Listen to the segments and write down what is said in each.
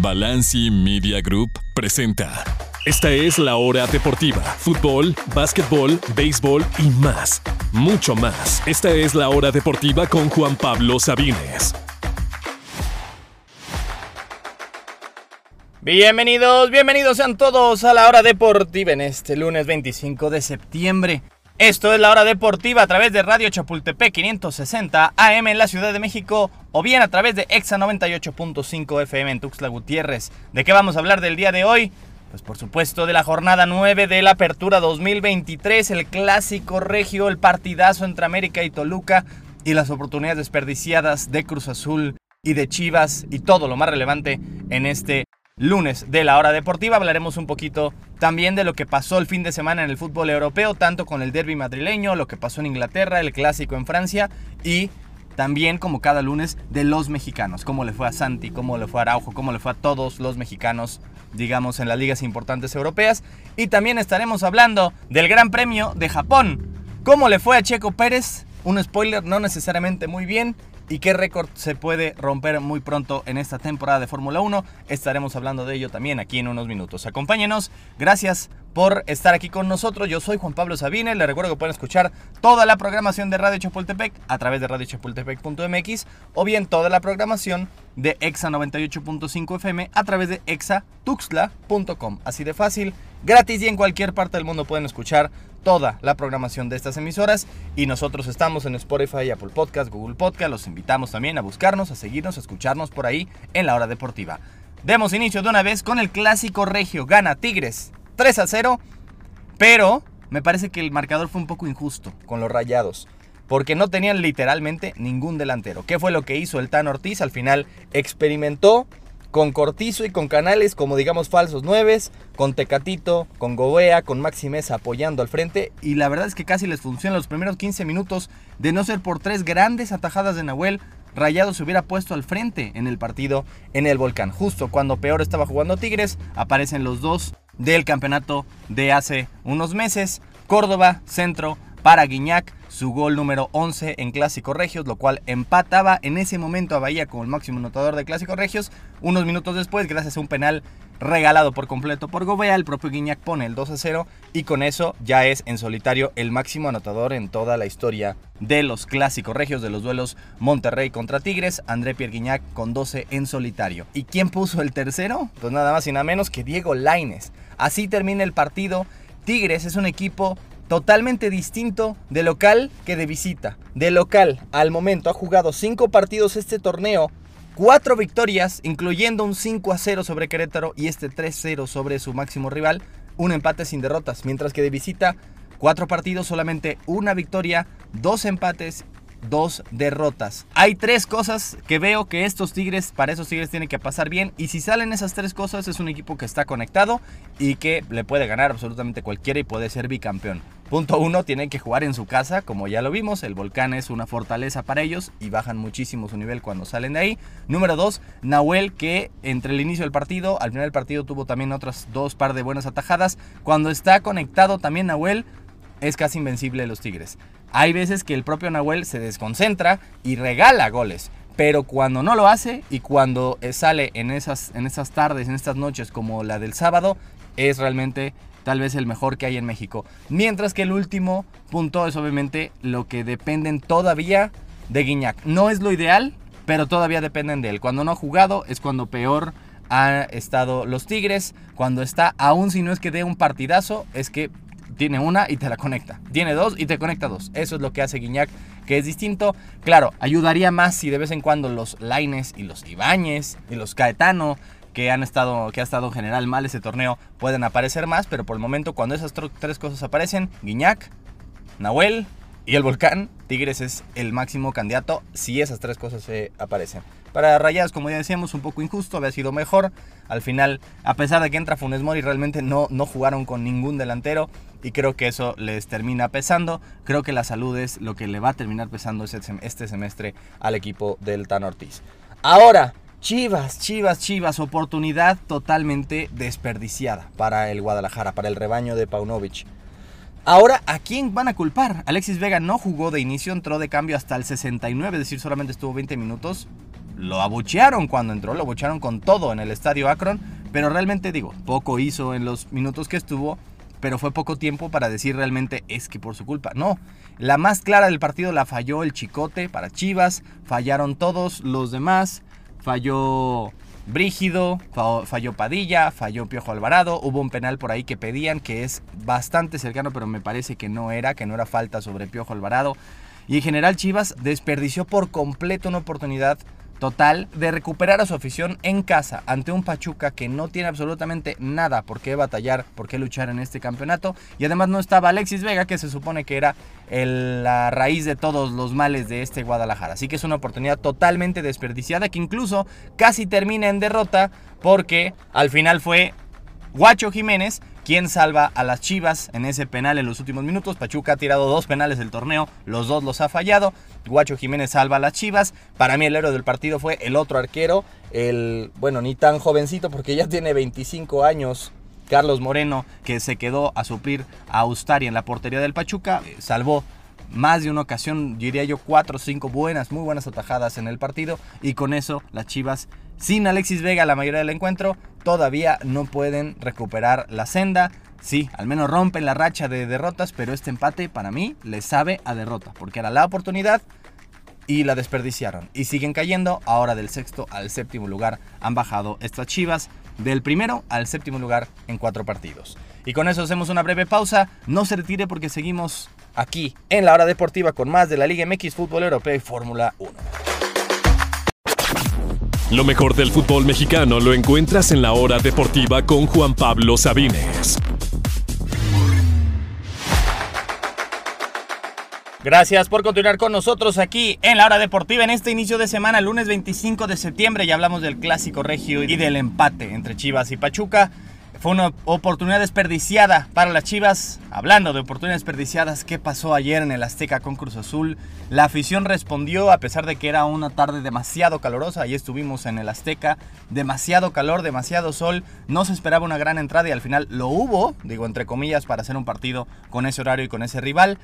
Balanci Media Group presenta. Esta es la hora deportiva. Fútbol, básquetbol, béisbol y más. Mucho más. Esta es la hora deportiva con Juan Pablo Sabines. Bienvenidos, bienvenidos sean todos a la hora deportiva en este lunes 25 de septiembre. Esto es la hora deportiva a través de Radio Chapultepec 560 AM en la Ciudad de México o bien a través de Exa 98.5 FM en Tuxtla Gutiérrez. ¿De qué vamos a hablar del día de hoy? Pues por supuesto de la jornada 9 de la Apertura 2023, el clásico regio, el partidazo entre América y Toluca y las oportunidades desperdiciadas de Cruz Azul y de Chivas y todo lo más relevante en este lunes de la hora deportiva. Hablaremos un poquito también de lo que pasó el fin de semana en el fútbol europeo, tanto con el derby madrileño, lo que pasó en Inglaterra, el clásico en Francia y también como cada lunes de los mexicanos, cómo le fue a Santi, cómo le fue a Araujo, cómo le fue a todos los mexicanos, digamos, en las ligas importantes europeas. Y también estaremos hablando del Gran Premio de Japón, cómo le fue a Checo Pérez, un spoiler no necesariamente muy bien, y qué récord se puede romper muy pronto en esta temporada de Fórmula 1. Estaremos hablando de ello también aquí en unos minutos. Acompáñenos, gracias por estar aquí con nosotros. Yo soy Juan Pablo Sabine, les recuerdo que pueden escuchar toda la programación de Radio Chapultepec a través de radiochapultepec.mx o bien toda la programación de Exa 98.5 FM a través de exatuxla.com. Así de fácil, gratis y en cualquier parte del mundo pueden escuchar toda la programación de estas emisoras y nosotros estamos en Spotify, Apple Podcast, Google Podcast. Los invitamos también a buscarnos, a seguirnos, a escucharnos por ahí en la hora deportiva. Demos inicio de una vez con el clásico regio. Gana Tigres 3 a 0, pero me parece que el marcador fue un poco injusto con los rayados. Porque no tenían literalmente ningún delantero. ¿Qué fue lo que hizo el Tan Ortiz? Al final experimentó con Cortizo y con Canales como digamos falsos nueves, con Tecatito, con Gobea, con Maxi Mesa apoyando al frente y la verdad es que casi les funciona los primeros 15 minutos de no ser por tres grandes atajadas de Nahuel. Rayado se hubiera puesto al frente en el partido en el volcán. Justo cuando peor estaba jugando Tigres, aparecen los dos del campeonato de hace unos meses. Córdoba, centro, para Guiñac, su gol número 11 en Clásico Regios, lo cual empataba en ese momento a Bahía como el máximo anotador de Clásico Regios. Unos minutos después, gracias a un penal regalado por completo por Gobea, el propio Guiñac pone el 2 a 0 y con eso ya es en solitario el máximo anotador en toda la historia de los Clásicos Regios, de los duelos Monterrey contra Tigres, André Pierre Guiñac con 12 en solitario. ¿Y quién puso el tercero? Pues nada más y nada menos que Diego Laines. Así termina el partido. Tigres es un equipo totalmente distinto de local que de visita. De local, al momento ha jugado 5 partidos este torneo, 4 victorias, incluyendo un 5 a 0 sobre Querétaro y este 3 0 sobre su máximo rival, un empate sin derrotas, mientras que de visita 4 partidos, solamente una victoria, 2 empates dos derrotas. Hay tres cosas que veo que estos Tigres, para esos Tigres tienen que pasar bien. Y si salen esas tres cosas, es un equipo que está conectado y que le puede ganar absolutamente cualquiera y puede ser bicampeón. Punto uno, tienen que jugar en su casa, como ya lo vimos. El volcán es una fortaleza para ellos y bajan muchísimo su nivel cuando salen de ahí. Número dos, Nahuel, que entre el inicio del partido, al final del partido tuvo también otras dos par de buenas atajadas. Cuando está conectado también Nahuel, es casi invencible los Tigres. Hay veces que el propio Nahuel se desconcentra y regala goles. Pero cuando no lo hace y cuando eh, sale en esas, en esas tardes, en estas noches como la del sábado, es realmente tal vez el mejor que hay en México. Mientras que el último punto es obviamente lo que dependen todavía de Guiñac. No es lo ideal, pero todavía dependen de él. Cuando no ha jugado es cuando peor han estado los Tigres. Cuando está, aún si no es que dé un partidazo, es que tiene una y te la conecta. Tiene dos y te conecta dos. Eso es lo que hace Guiñac, que es distinto. Claro, ayudaría más si de vez en cuando los Laines y los Ibáñez y los Caetano que han estado, que ha estado en general mal ese torneo, pueden aparecer más, pero por el momento cuando esas tres cosas aparecen, Guiñac, Nahuel y el Volcán, Tigres es el máximo candidato si esas tres cosas se aparecen. Para Rayados, como ya decíamos, un poco injusto, había sido mejor. Al final, a pesar de que entra Funes Mori, realmente no, no jugaron con ningún delantero y creo que eso les termina pesando. Creo que la salud es lo que le va a terminar pesando este semestre al equipo del Tan Ortiz. Ahora, Chivas, Chivas, Chivas, oportunidad totalmente desperdiciada para el Guadalajara, para el rebaño de Paunovic. Ahora, ¿a quién van a culpar? Alexis Vega no jugó de inicio, entró de cambio hasta el 69, es decir, solamente estuvo 20 minutos. lo abuchearon cuando entró, lo abuchearon con todo en el estadio Akron, pero realmente digo, poco hizo en los minutos que estuvo, pero fue poco tiempo para decir realmente es que por su culpa. No, la más clara del partido la falló el Chicote para Chivas, fallaron todos los demás, falló Brígido, falló Padilla, falló Piojo Alvarado, hubo un penal por ahí que pedían que es bastante cercano, pero me parece que no era, que no era falta sobre Piojo Alvarado. Y en general Chivas desperdició por completo una oportunidad total de recuperar a su afición en casa ante un Pachuca que no tiene absolutamente nada por qué batallar, por qué luchar en este campeonato. Y además no estaba Alexis Vega, que se supone que era la raíz de todos los males de este Guadalajara. Así que es una oportunidad totalmente desperdiciada que incluso casi termina en derrota porque al final fue Guacho Jiménez ¿Quién salva a las Chivas en ese penal en los últimos minutos? Pachuca ha tirado dos penales del torneo, los dos los ha fallado. Guacho Jiménez salva a las Chivas. Para mí el héroe del partido fue el otro arquero, el, bueno, ni tan jovencito porque ya tiene 25 años, Carlos Moreno, que se quedó a suplir a Ustari en la portería del Pachuca, eh, salvó más de una ocasión, diría yo, cuatro o cinco buenas, muy buenas atajadas en el partido. Y con eso las Chivas, sin Alexis Vega la mayoría del encuentro, todavía no pueden recuperar la senda. Sí, al menos rompen la racha de derrotas, pero este empate para mí les sabe a derrota, porque era la oportunidad y la desperdiciaron. Y siguen cayendo, ahora del sexto al séptimo lugar han bajado estas Chivas, del primero al séptimo lugar en cuatro partidos. Y con eso hacemos una breve pausa, no se retire porque seguimos aquí en la hora deportiva con más de la Liga MX Fútbol Europeo y Fórmula 1. Lo mejor del fútbol mexicano lo encuentras en la hora deportiva con Juan Pablo Sabines. Gracias por continuar con nosotros aquí en la hora deportiva en este inicio de semana, lunes 25 de septiembre. Ya hablamos del clásico regio y del empate entre Chivas y Pachuca. Fue una oportunidad desperdiciada para las Chivas. Hablando de oportunidades desperdiciadas, ¿qué pasó ayer en el Azteca con Cruz Azul? La afición respondió a pesar de que era una tarde demasiado calurosa. Ahí estuvimos en el Azteca. Demasiado calor, demasiado sol. No se esperaba una gran entrada y al final lo hubo, digo entre comillas, para hacer un partido con ese horario y con ese rival.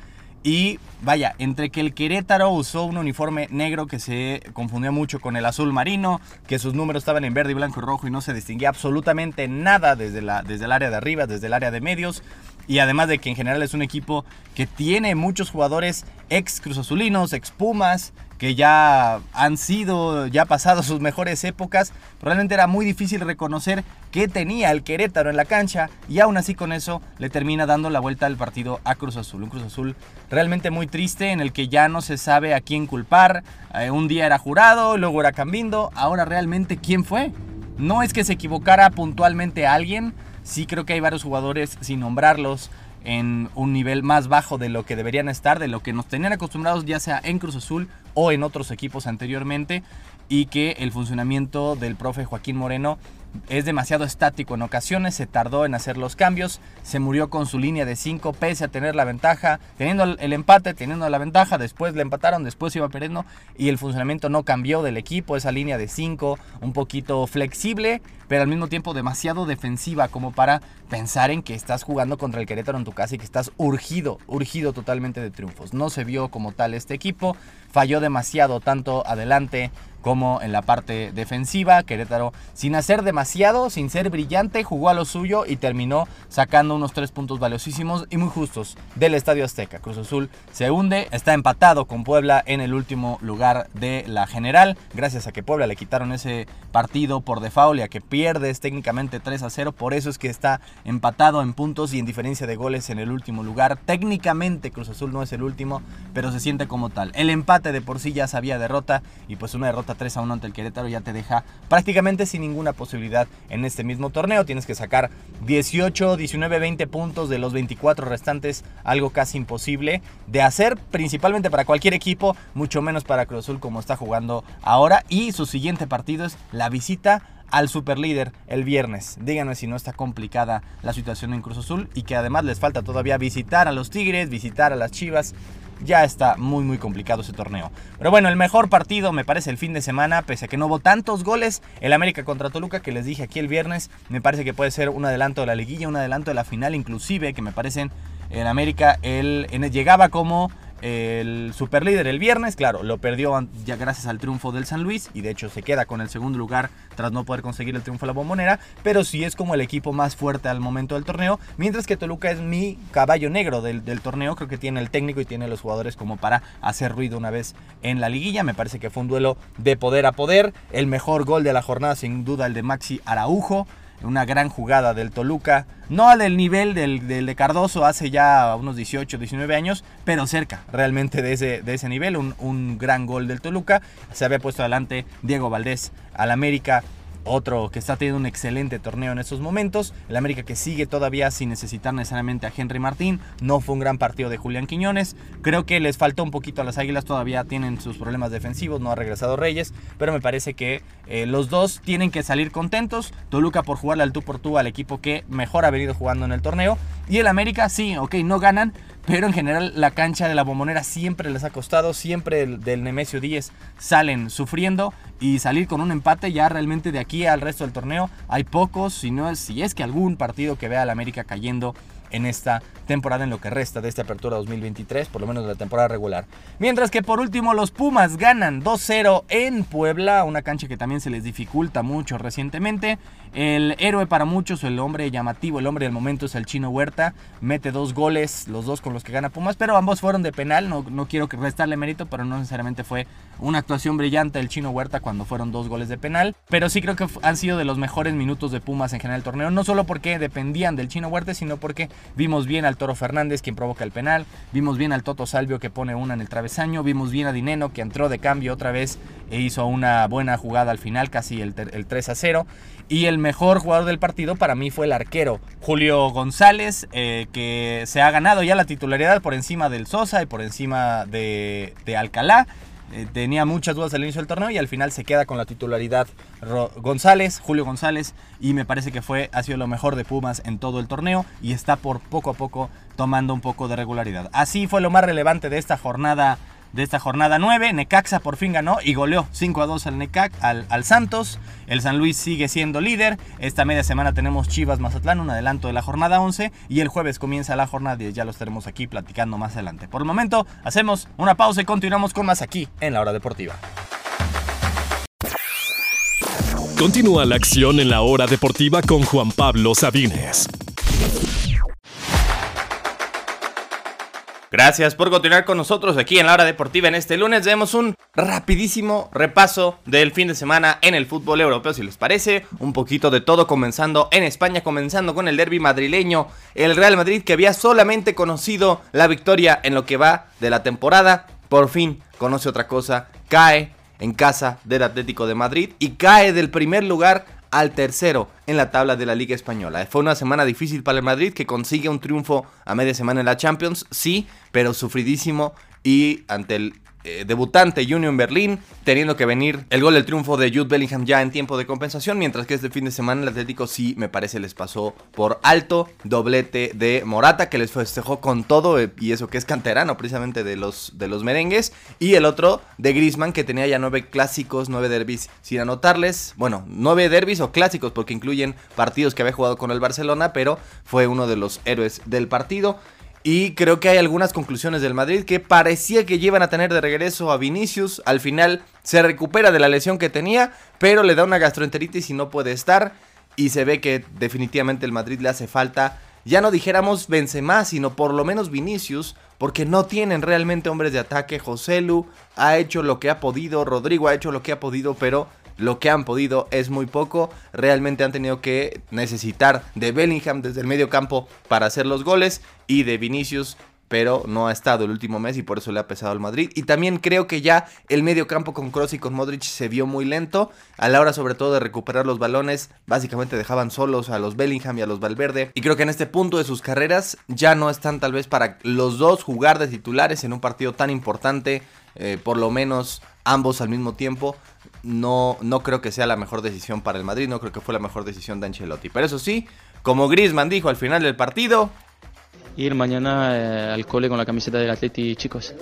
Y vaya, entre que el Querétaro usó un uniforme negro que se confundió mucho con el azul marino, que sus números estaban en verde y blanco y rojo y no se distinguía absolutamente nada desde, la, desde el área de arriba, desde el área de medios. Y además de que en general es un equipo que tiene muchos jugadores ex cruzazulinos, ex Pumas, que ya han sido, ya pasado sus mejores épocas, realmente era muy difícil reconocer qué tenía el Querétaro en la cancha y aún así con eso le termina dando la vuelta al partido a Cruz Azul. Un Cruz Azul realmente muy triste en el que ya no se sabe a quién culpar. Eh, un día era jurado, luego era Cambindo, ahora realmente quién fue. No es que se equivocara puntualmente a alguien, sí creo que hay varios jugadores sin nombrarlos en un nivel más bajo de lo que deberían estar, de lo que nos tenían acostumbrados ya sea en Cruz Azul o en otros equipos anteriormente y que el funcionamiento del profe Joaquín Moreno es demasiado estático en ocasiones, se tardó en hacer los cambios, se murió con su línea de 5 pese a tener la ventaja, teniendo el empate, teniendo la ventaja, después le empataron, después iba perdiendo y el funcionamiento no cambió del equipo, esa línea de 5 un poquito flexible, pero al mismo tiempo demasiado defensiva como para pensar en que estás jugando contra el Querétaro en tu casa y que estás urgido, urgido totalmente de triunfos. No se vio como tal este equipo, falló demasiado tanto adelante como en la parte defensiva. Querétaro, sin hacer demasiado, sin ser brillante, jugó a lo suyo y terminó sacando unos tres puntos valiosísimos y muy justos del Estadio Azteca. Cruz Azul se hunde, está empatado con Puebla en el último lugar de la general, gracias a que Puebla le quitaron ese partido por default y a que pierdes técnicamente 3 a 0. Por eso es que está empatado en puntos y en diferencia de goles en el último lugar. Técnicamente Cruz Azul no es el último, pero se siente como tal. El empate de por sí ya sabía derrota y pues una derrota 3 a 1 ante el Querétaro ya te deja prácticamente sin ninguna posibilidad en este mismo torneo. Tienes que sacar 18, 19, 20 puntos de los 24 restantes, algo casi imposible de hacer, principalmente para cualquier equipo, mucho menos para Cruz Azul como está jugando ahora. Y su siguiente partido es la visita al superlíder el viernes. Díganme si no está complicada la situación en Cruz Azul y que además les falta todavía visitar a los Tigres, visitar a las Chivas ya está muy muy complicado ese torneo. Pero bueno, el mejor partido me parece el fin de semana, pese a que no hubo tantos goles, el América contra Toluca que les dije aquí el viernes, me parece que puede ser un adelanto de la liguilla, un adelanto de la final inclusive, que me parecen en América él, llegaba como el superlíder el viernes, claro, lo perdió ya gracias al triunfo del San Luis y de hecho se queda con el segundo lugar tras no poder conseguir el triunfo de la bombonera, pero sí es como el equipo más fuerte al momento del torneo, mientras que Toluca es mi caballo negro del, torneo, creo que tiene el técnico y tiene los jugadores como para hacer ruido una vez en la liguilla, me parece que fue un duelo de poder a poder, el mejor gol de la jornada sin duda el de Maxi Araujo, una gran jugada del Toluca, no al nivel del, de Cardoso hace ya unos 18, 19 años, pero cerca realmente de ese, de ese nivel, un, un gran gol del Toluca, se había puesto adelante Diego Valdés al América otro que está teniendo un excelente torneo en estos momentos. El América que sigue todavía sin necesitar necesariamente a Henry Martín. No fue un gran partido de Julián Quiñones. Creo que les faltó un poquito a las Águilas. Todavía tienen sus problemas defensivos. No ha regresado Reyes. Pero me parece que eh, los dos tienen que salir contentos. Toluca por jugarle al tú por tú al equipo que mejor ha venido jugando en el torneo. Y el América, sí, ok, no ganan pero en general la cancha de la bombonera siempre les ha costado, siempre del Nemesio 10 salen sufriendo y salir con un empate ya realmente de aquí al resto del torneo hay pocos, si, no es, si es que algún partido que vea al América cayendo en esta temporada en lo que resta de esta apertura 2023, por lo menos de la temporada regular. Mientras que por último los Pumas ganan 2-0 en Puebla, una cancha que también se les dificulta mucho recientemente. El héroe para muchos, el hombre llamativo, el hombre del momento es el chino Huerta, mete dos goles, los dos con los que gana Pumas, pero ambos fueron de penal, no, no quiero restarle mérito, pero no necesariamente fue una actuación brillante del chino Huerta cuando fueron dos goles de penal, pero sí creo que han sido de los mejores minutos de Pumas en general el torneo, no solo porque dependían del chino Huerta, sino porque vimos bien al Toro Fernández quien provoca el penal, vimos bien al Toto Salvio que pone una en el travesaño, vimos bien a Dineno que entró de cambio otra vez e hizo una buena jugada al final, casi el, 3 a 0. Y el mejor jugador del partido para mí fue el arquero Julio González, eh, que se ha ganado ya la titularidad por encima del Sosa y por encima de, de Alcalá. Eh, tenía muchas dudas al inicio del torneo y al final se queda con la titularidad González, Julio González, y me parece que fue, ha sido lo mejor de Pumas en todo el torneo y está por poco a poco tomando un poco de regularidad. Así fue lo más relevante de esta jornada de esta jornada 9. Necaxa por fin ganó y goleó 5 a 2 al, Necax, al, al, Santos. El San Luis sigue siendo líder. Esta media semana tenemos Chivas Mazatlán, un adelanto de la jornada 11. Y el jueves comienza la jornada 10. Ya los tenemos aquí platicando más adelante. Por el momento, hacemos una pausa y continuamos con más aquí en la hora deportiva. Continúa la acción en la hora deportiva con Juan Pablo Sabines. Gracias por continuar con nosotros aquí en la hora deportiva en este lunes. Vemos un rapidísimo repaso del fin de semana en el fútbol europeo, si les parece. Un poquito de todo comenzando en España, comenzando con el derby madrileño. El Real Madrid que había solamente conocido la victoria en lo que va de la temporada. Por fin conoce otra cosa. Cae en casa del Atlético de Madrid y cae del primer lugar al tercero en la tabla de la Liga Española. Fue una semana difícil para el Madrid que consigue un triunfo a media semana en la Champions, sí, pero sufridísimo y ante el eh, debutante Union Berlín, teniendo que venir el gol del triunfo de Jude Bellingham ya en tiempo de compensación, mientras que este fin de semana el Atlético sí me parece les pasó por alto, doblete de Morata que les festejó con todo eh, y eso que es canterano precisamente de los, de los merengues, y el otro de Griezmann que tenía ya nueve clásicos, nueve derbis sin anotarles, bueno, nueve derbis o clásicos porque incluyen partidos que había jugado con el Barcelona, pero fue uno de los héroes del partido. Y creo que hay algunas conclusiones del Madrid que parecía que llevan a tener de regreso a Vinicius. Al final se recupera de la lesión que tenía, pero le da una gastroenteritis y no puede estar. Y se ve que definitivamente el Madrid le hace falta, ya no dijéramos Benzema, sino por lo menos Vinicius, porque no tienen realmente hombres de ataque. José Lu ha hecho lo que ha podido, Rodrigo ha hecho lo que ha podido, pero lo que han podido es muy poco. Realmente han tenido que necesitar de Bellingham desde el medio campo para hacer los goles y de Vinicius pero no ha estado el último mes y por eso le ha pesado al Madrid. Y también creo que ya el medio campo con Kroos y con Modric se vio muy lento. A la hora sobre todo de recuperar los balones, básicamente dejaban solos a los Bellingham y a los Valverde. Y creo que en este punto de sus carreras ya no están tal vez para los dos jugar de titulares en un partido tan importante, eh, por lo menos ambos al mismo tiempo no, no creo que sea la mejor decisión para el Madrid, no creo que fue la mejor decisión de Ancelotti. Pero eso sí, como Griezmann dijo al final del partido... Ir mañana eh, al cole con la camiseta del Atleti, chicos.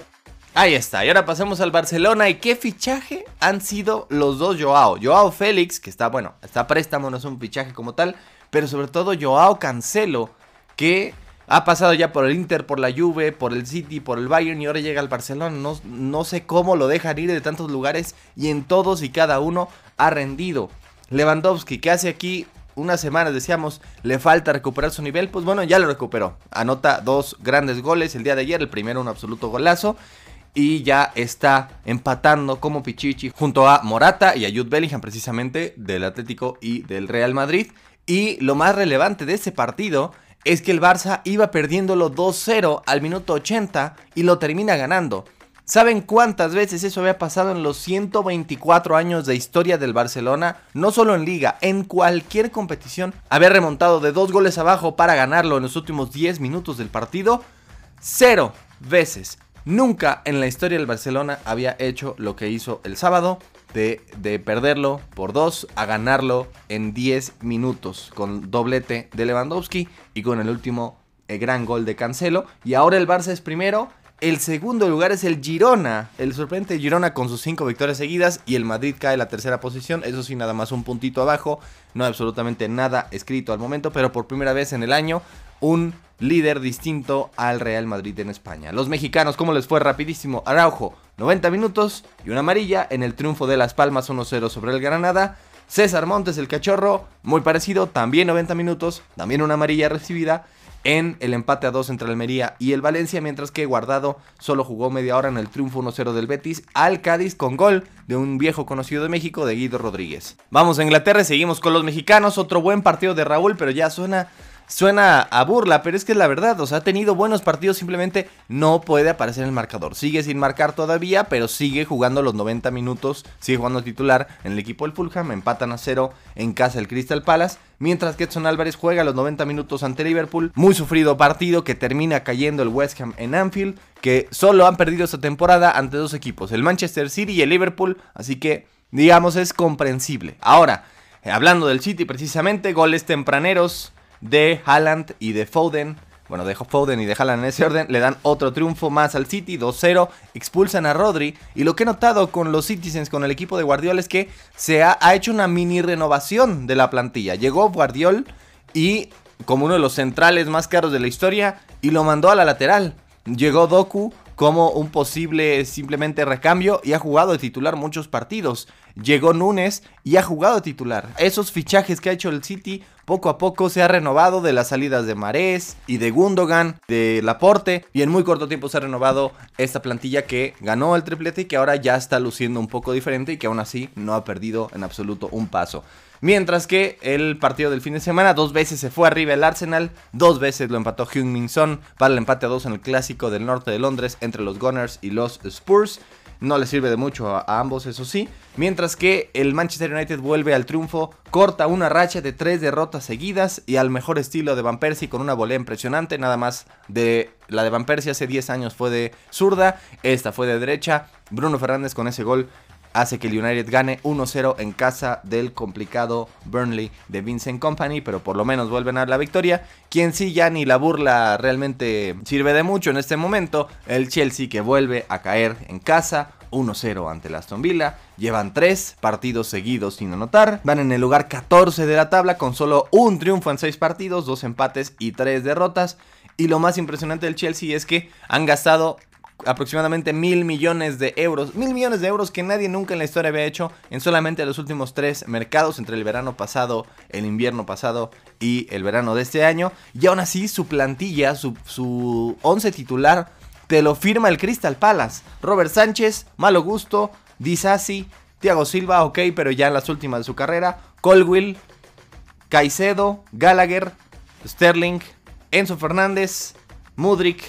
Ahí está, y ahora pasemos al Barcelona. ¿Y qué fichaje han sido los dos Joao? Joao Félix, que está, bueno, está préstamo, no es un fichaje como tal, pero sobre todo Joao Cancelo, que Ha pasado ya por el Inter, por la Juve, por el City, por el Bayern y ahora llega al Barcelona. No, no sé cómo lo dejan ir de tantos lugares y en todos y cada uno ha rendido. Lewandowski, que hace aquí unas semanas decíamos le falta recuperar su nivel, pues bueno, ya lo recuperó. Anota dos grandes goles el día de ayer, el primero un absoluto golazo y ya está empatando como Pichichi junto a Morata y a Jude Bellingham precisamente del Atlético y del Real Madrid. Y lo más relevante de ese partido es que el Barça iba perdiéndolo 2-0 al minuto 80 y lo termina ganando. ¿Saben cuántas veces eso había pasado en los 124 años de historia del Barcelona? No solo en liga, en cualquier competición. Haber remontado de dos goles abajo para ganarlo en los últimos 10 minutos del partido. Cero veces. Nunca en la historia del Barcelona había hecho lo que hizo el sábado. De, de, perderlo por dos a ganarlo en 10 minutos con doblete de Lewandowski y con el último el gran gol de Cancelo. Y ahora el Barça es primero. El segundo lugar es el Girona, el sorprendente Girona con sus cinco victorias seguidas y el Madrid cae en la tercera posición, eso sí nada más un puntito abajo, no hay absolutamente nada escrito al momento, pero por primera vez en el año un líder distinto al Real Madrid en España. Los mexicanos, ¿cómo les fue rapidísimo? Araujo, 90 minutos y una amarilla en el triunfo de Las Palmas 1-0 sobre el Granada. César Montes, el cachorro, muy parecido, también 90 minutos, también una amarilla recibida en el empate a 2 entre Almería y el Valencia, mientras que Guardado solo jugó media hora en el triunfo 1-0 del Betis al Cádiz con gol de un viejo conocido de México, de Guido Rodríguez. Vamos a Inglaterra y seguimos con los mexicanos, otro buen partido de Raúl, pero ya suena suena a burla, pero es que es la verdad, o sea, ha tenido buenos partidos, simplemente no puede aparecer en el marcador. Sigue sin marcar todavía, pero sigue jugando los 90 minutos, sigue jugando titular en el equipo del Fulham, empatan a cero en casa el Crystal Palace, mientras que Edson Álvarez juega los 90 minutos ante Liverpool, muy sufrido partido que termina cayendo el West Ham en Anfield, que solo han perdido esta temporada ante dos equipos, el Manchester City y el Liverpool, así que digamos es comprensible. Ahora, hablando del City precisamente, goles tempraneros de Haaland y de Foden. Bueno, de Foden y de Haaland en ese orden. Le dan otro triunfo más al City, 2-0. Expulsan a Rodri. Y lo que he notado con los Citizens, con el equipo de Guardiola, es que se ha, hecho una mini renovación de la plantilla. Llegó Guardiola y como uno de los centrales más caros de la historia y lo mandó a la lateral. Llegó Doku como un posible simplemente recambio y ha jugado de titular muchos partidos. Llegó Núñez y ha jugado de titular. Esos fichajes que ha hecho el City poco a poco se ha renovado de las salidas de Marés y de Gundogan, de Laporte y en muy corto tiempo se ha renovado esta plantilla que ganó el triplete y que ahora ya está luciendo un poco diferente y que aún así no ha perdido en absoluto un paso. Mientras que el partido del fin de semana, dos veces se fue arriba el Arsenal, dos veces lo empató Heung-Min Son para el empate a dos en el clásico del norte de Londres entre los Gunners y los Spurs. No le sirve de mucho a, ambos, eso sí. Mientras que el Manchester United vuelve al triunfo, corta una racha de tres derrotas seguidas y al mejor estilo de Van Persie con una volea impresionante. Nada más de la de Van Persie hace 10 años fue de zurda, esta fue de derecha. Bruno Fernández con ese gol hace que el United gane 1-0 en casa del complicado Burnley de Vincent Company, pero por lo menos vuelven a la victoria. Quien sí ya ni la burla realmente sirve de mucho en este momento, el Chelsea que vuelve a caer en casa. 1-0 ante el Aston Villa. Llevan 3 partidos seguidos sin anotar. Van en el lugar 14 de la tabla con solo un triunfo en 6 partidos, 2 empates y 3 derrotas. Y lo más impresionante del Chelsea es que han gastado aproximadamente mil millones de euros. Mil millones de euros que nadie nunca en la historia había hecho en solamente los últimos tres mercados, entre el verano pasado, el invierno pasado y el verano de este año. Y aún así su plantilla, su, su once titular, te lo firma el Crystal Palace. Robert Sánchez, Malo Gusto, Disasi, Thiago Silva, ok, pero ya en las últimas de su carrera. Colwill, Caicedo, Gallagher, Sterling, Enzo Fernández, Mudrik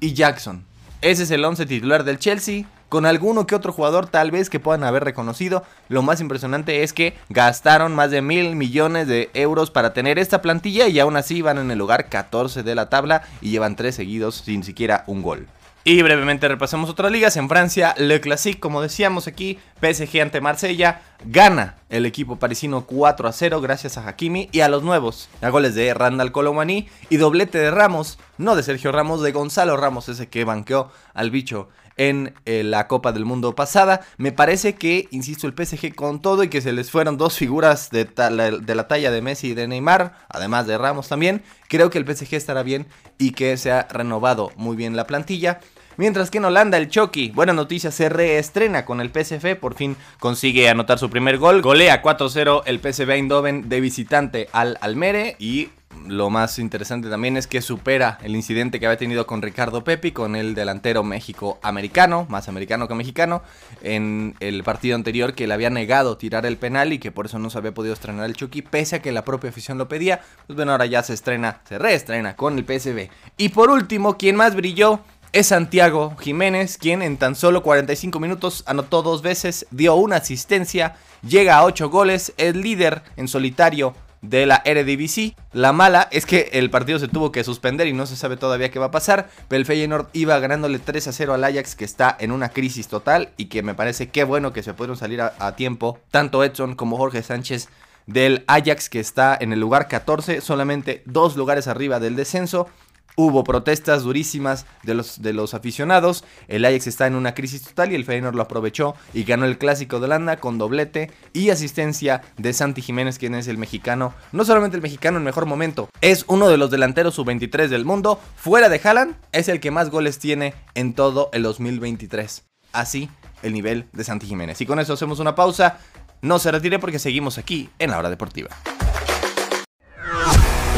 y Jackson. Ese es el 11 titular del Chelsea. Con alguno que otro jugador tal vez que puedan haber reconocido. Lo más impresionante es que gastaron más de mil millones de euros para tener esta plantilla y aún así van en el lugar 14 de la tabla y llevan 3 seguidos sin siquiera un gol. Y brevemente repasemos otras ligas. En Francia, Le Classique, como decíamos aquí, PSG ante Marsella, gana el equipo parisino 4 a 0 gracias a Hakimi y a los nuevos, a goles de Randall Colomani y doblete de Ramos, no de Sergio Ramos, de Gonzalo Ramos, ese que banqueó al bicho en eh, la Copa del Mundo pasada. Me parece que, insisto, el PSG con todo y que se les fueron dos figuras de, de, la talla de Messi y de Neymar, además de Ramos también, creo que el PSG estará bien y que se ha renovado muy bien la plantilla. Mientras que en Holanda el Chucky, buena noticia, se reestrena con el PSV, por fin consigue anotar su primer gol. Golea 4-0 el PSV Eindhoven de visitante al Almere y lo más interesante también es que supera el incidente que había tenido con Ricardo Pepi, con el delantero México-americano, más americano que mexicano, en el partido anterior que le había negado tirar el penal y que por eso no se había podido estrenar el Chucky, pese a que la propia afición lo pedía. Pues bueno, ahora ya se estrena, se reestrena con el PSV. Y por último, quien más brilló es Santiago Jiménez, quien en tan solo 45 minutos anotó dos veces, dio una asistencia, llega a 8 goles, es líder en solitario de la Eredivisie. La mala es que el partido se tuvo que suspender y no se sabe todavía qué va a pasar, pero el Feyenoord iba ganándole 3 a 0 al Ajax que está en una crisis total y que me parece que bueno que se pudieron salir a, a tiempo tanto Edson como Jorge Sánchez del Ajax que está en el lugar 14, solamente dos lugares arriba del descenso. Hubo protestas durísimas de los, aficionados. El Ajax está en una crisis total y el Feyenoord lo aprovechó y ganó el clásico de Holanda con doblete y asistencia de Santi Jiménez, quien es el mexicano. No solamente el mexicano en mejor momento, es uno de los delanteros sub-23 del mundo. Fuera de Haaland, es el que más goles tiene en todo el 2023. Así el nivel de Santi Jiménez. Y con eso hacemos una pausa. No se retire porque seguimos aquí en la hora deportiva.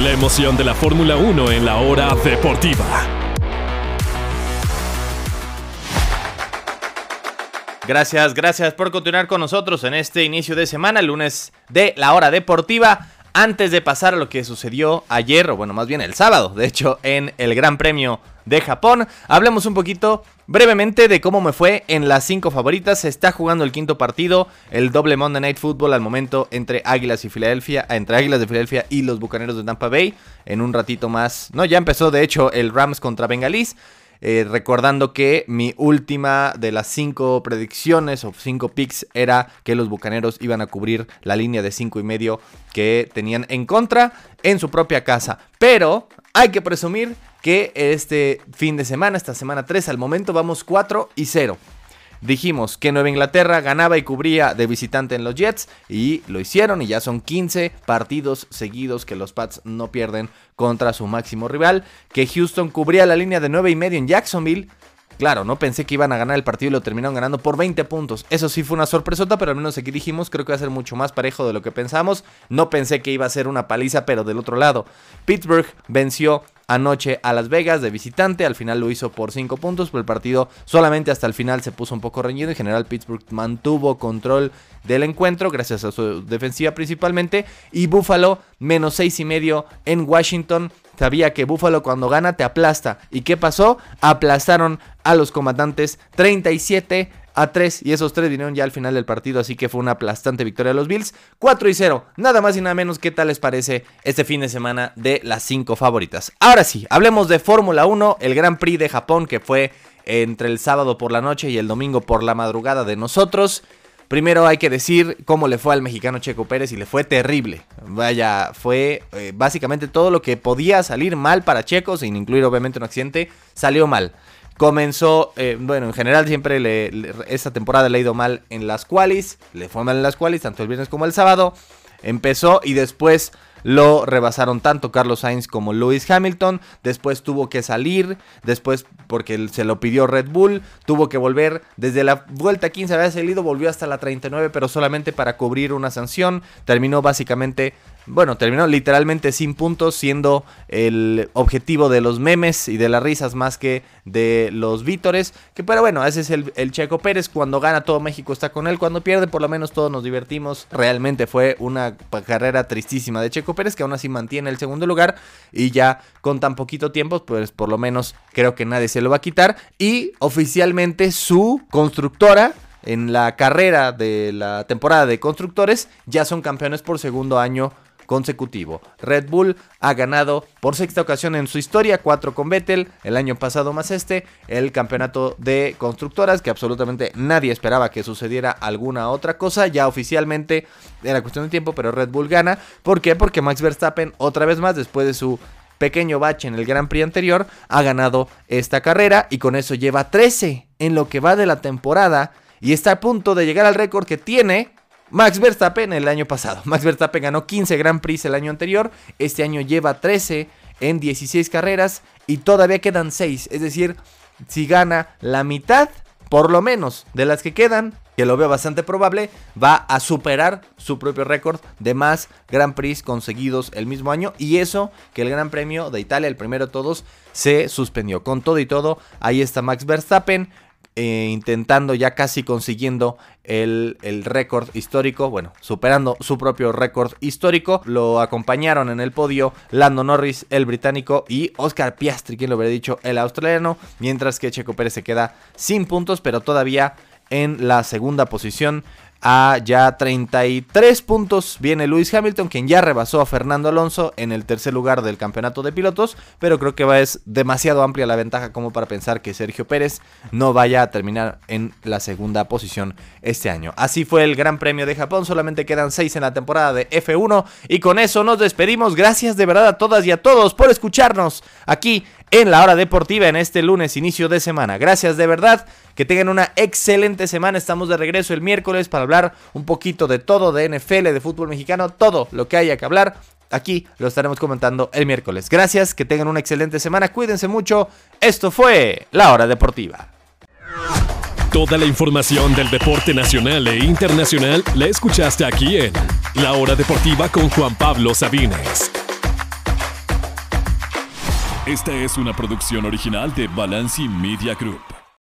La emoción de la Fórmula 1 en la hora deportiva. Gracias, gracias por continuar con nosotros en este inicio de semana, lunes de la hora deportiva. Antes de pasar a lo que sucedió ayer, o bueno, más bien el sábado, de hecho, en el Gran Premio de Japón. Hablemos un poquito brevemente de cómo me fue en las cinco favoritas. Se está jugando el quinto partido, el doble Monday Night Football al momento entre Águilas y Filadelfia, entre Águilas de Filadelfia y los Bucaneros de Tampa Bay. En un ratito más, no, ya empezó de hecho el Rams contra Bengalís. Eh, recordando que mi última de las cinco predicciones o cinco picks era que los bucaneros iban a cubrir la línea de cinco y medio que tenían en contra en su propia casa. Pero hay que presumir que este fin de semana, esta semana 3, al momento vamos 4 y 0. Dijimos que Nueva Inglaterra ganaba y cubría de visitante en los Jets y lo hicieron y ya son 15 partidos seguidos que los Pats no pierden contra su máximo rival, que Houston cubría la línea de 9 y medio en Jacksonville. Claro, no pensé que iban a ganar el partido y lo terminaron ganando por 20 puntos. Eso sí fue una sorpresota, pero al menos aquí dijimos, creo que va a ser mucho más parejo de lo que pensamos. No pensé que iba a ser una paliza, pero del otro lado. Pittsburgh venció anoche a Las Vegas de visitante. Al final lo hizo por 5 puntos, pero el partido solamente hasta el final se puso un poco reñido. En general, Pittsburgh mantuvo control del encuentro gracias a su defensiva principalmente. Y Buffalo menos 6 y medio en Washington. Sabía que Buffalo cuando gana te aplasta. ¿Y qué pasó? Aplastaron a los comandantes 37 a 3 y esos 3 vinieron ya al final del partido, así que fue una aplastante victoria de los Bills. 4 y 0, nada más y nada menos, ¿qué tal les parece este fin de semana de las 5 favoritas? Ahora sí, hablemos de Fórmula 1, el Gran Prix de Japón que fue entre el sábado por la noche y el domingo por la madrugada de nosotros. Primero hay que decir cómo le fue al mexicano Checo Pérez y le fue terrible. Vaya, fue eh, básicamente todo lo que podía salir mal para Checo, sin incluir obviamente un accidente, salió mal. Comenzó, eh, bueno, en general siempre le, esta temporada le ha ido mal en las qualis, le fue mal en las qualis, tanto el viernes como el sábado. Empezó y después lo rebasaron tanto Carlos Sainz como Lewis Hamilton. Después tuvo que salir, después porque se lo pidió Red Bull, tuvo que volver. Desde la vuelta 15 había salido, volvió hasta la 39, pero solamente para cubrir una sanción. Terminó básicamente bueno, terminó literalmente sin puntos, siendo el objetivo de los memes y de las risas más que de los vítores. Que pero bueno, ese es el, Checo Pérez. Cuando gana todo México está con él. Cuando pierde, por lo menos todos nos divertimos. Realmente fue una carrera tristísima de Checo Pérez, que aún así mantiene el segundo lugar. Y ya con tan poquito tiempo, pues por lo menos creo que nadie se lo va a quitar. Y oficialmente su constructora en la carrera de la temporada de constructores ya son campeones por segundo año consecutivo. Red Bull ha ganado por sexta ocasión en su historia, cuatro con Vettel, el año pasado más este, el campeonato de constructoras, que absolutamente nadie esperaba que sucediera alguna otra cosa, ya oficialmente era cuestión de tiempo, pero Red Bull gana. ¿Por qué? Porque Max Verstappen, otra vez más, después de su pequeño bache en el Gran Prix anterior, ha ganado esta carrera y con eso lleva 13 en lo que va de la temporada y está a punto de llegar al récord que tiene Max Verstappen el año pasado. Max Verstappen ganó 15 Grand Prix el año anterior, este año lleva 13 en 16 carreras y todavía quedan 6, es decir, si gana la mitad, por lo menos, de las que quedan, que lo veo bastante probable, va a superar su propio récord de más Grand Prix conseguidos el mismo año. Y eso que el Gran Premio de Italia, el primero de todos, se suspendió. Con todo y todo, ahí está Max Verstappen. Eh, intentando ya casi consiguiendo el, el récord histórico, bueno, superando su propio récord histórico. Lo acompañaron en el podio Lando Norris, el británico, y Oscar Piastri, quien lo hubiera dicho, el australiano, mientras que Checo Pérez se queda sin puntos, pero todavía en la segunda posición a ya 33 puntos viene Lewis Hamilton, quien ya rebasó a Fernando Alonso en el tercer lugar del campeonato de pilotos, pero creo que es demasiado amplia la ventaja como para pensar que Sergio Pérez no vaya a terminar en la segunda posición este año. Así fue el Gran Premio de Japón, solamente quedan 6 en la temporada de F1 y con eso nos despedimos. Gracias de verdad a todas y a todos por escucharnos aquí en la hora deportiva en este lunes, inicio de semana. Gracias de verdad, que tengan una excelente semana. Estamos de regreso el miércoles para hablar un poquito de todo, de NFL, de fútbol mexicano, todo lo que haya que hablar. Aquí lo estaremos comentando el miércoles. Gracias, que tengan una excelente semana, cuídense mucho. Esto fue La Hora Deportiva. Toda la información del deporte nacional e internacional la escuchaste aquí en La Hora Deportiva con Juan Pablo Sabines. Esta es una producción original de Balanci Media Group.